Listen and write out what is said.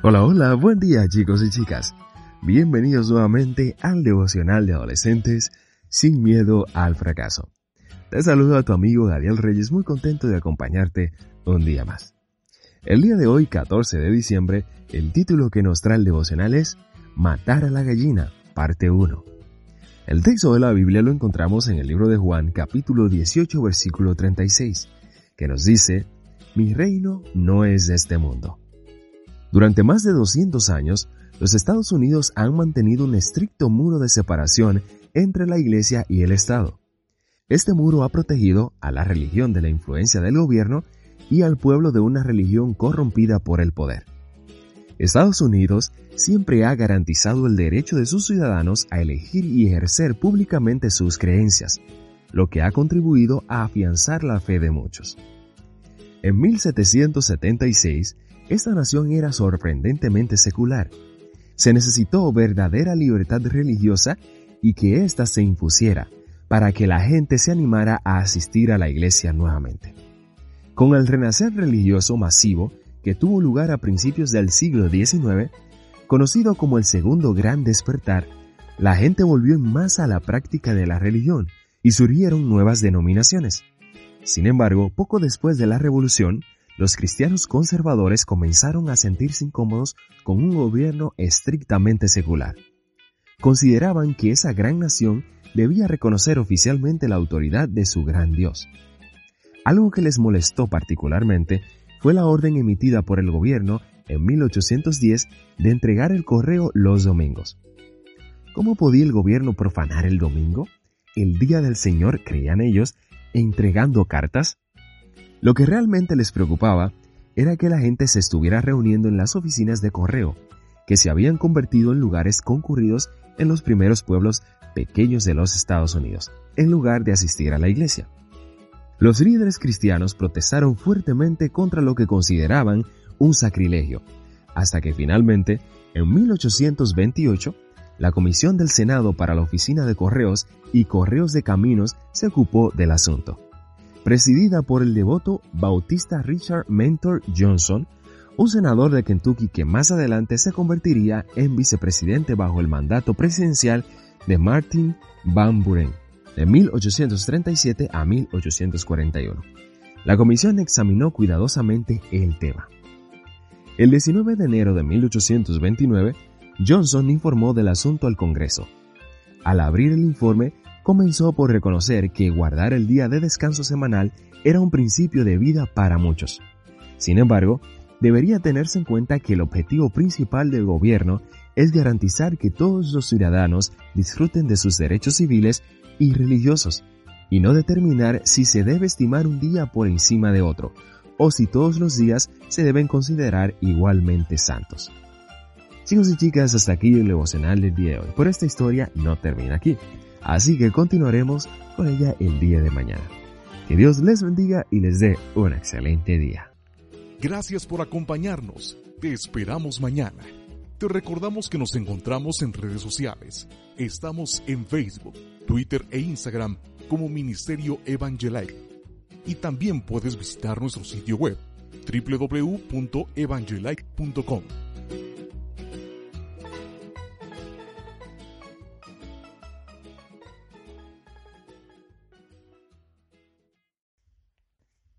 Hola, hola, buen día chicos y chicas. Bienvenidos nuevamente al devocional de adolescentes sin miedo al fracaso. Te saludo a tu amigo Daniel Reyes, muy contento de acompañarte un día más. El día de hoy, 14 de diciembre, el título que nos trae el devocional es Matar a la gallina, parte 1. El texto de la Biblia lo encontramos en el libro de Juan, capítulo 18, versículo 36, que nos dice, Mi reino no es de este mundo. Durante más de 200 años, los Estados Unidos han mantenido un estricto muro de separación entre la Iglesia y el Estado. Este muro ha protegido a la religión de la influencia del gobierno y al pueblo de una religión corrompida por el poder. Estados Unidos siempre ha garantizado el derecho de sus ciudadanos a elegir y ejercer públicamente sus creencias, lo que ha contribuido a afianzar la fe de muchos. En 1776, esta nación era sorprendentemente secular. Se necesitó verdadera libertad religiosa y que ésta se impusiera para que la gente se animara a asistir a la iglesia nuevamente. Con el renacer religioso masivo que tuvo lugar a principios del siglo XIX, conocido como el segundo gran despertar, la gente volvió en masa a la práctica de la religión y surgieron nuevas denominaciones. Sin embargo, poco después de la revolución, los cristianos conservadores comenzaron a sentirse incómodos con un gobierno estrictamente secular. Consideraban que esa gran nación debía reconocer oficialmente la autoridad de su gran Dios. Algo que les molestó particularmente fue la orden emitida por el gobierno en 1810 de entregar el correo los domingos. ¿Cómo podía el gobierno profanar el domingo? El día del Señor, creían ellos, entregando cartas. Lo que realmente les preocupaba era que la gente se estuviera reuniendo en las oficinas de correo, que se habían convertido en lugares concurridos en los primeros pueblos pequeños de los Estados Unidos, en lugar de asistir a la iglesia. Los líderes cristianos protestaron fuertemente contra lo que consideraban un sacrilegio, hasta que finalmente, en 1828, la Comisión del Senado para la Oficina de Correos y Correos de Caminos se ocupó del asunto presidida por el devoto bautista Richard Mentor Johnson, un senador de Kentucky que más adelante se convertiría en vicepresidente bajo el mandato presidencial de Martin Van Buren, de 1837 a 1841. La comisión examinó cuidadosamente el tema. El 19 de enero de 1829, Johnson informó del asunto al Congreso. Al abrir el informe, comenzó por reconocer que guardar el día de descanso semanal era un principio de vida para muchos. Sin embargo, debería tenerse en cuenta que el objetivo principal del gobierno es garantizar que todos los ciudadanos disfruten de sus derechos civiles y religiosos, y no determinar si se debe estimar un día por encima de otro, o si todos los días se deben considerar igualmente santos. Chicos y chicas, hasta aquí el devocional del día de hoy. Por esta historia no termina aquí. Así que continuaremos con ella el día de mañana. Que Dios les bendiga y les dé un excelente día. Gracias por acompañarnos. Te esperamos mañana. Te recordamos que nos encontramos en redes sociales. Estamos en Facebook, Twitter e Instagram como Ministerio Evangelike. Y también puedes visitar nuestro sitio web www.evangelike.com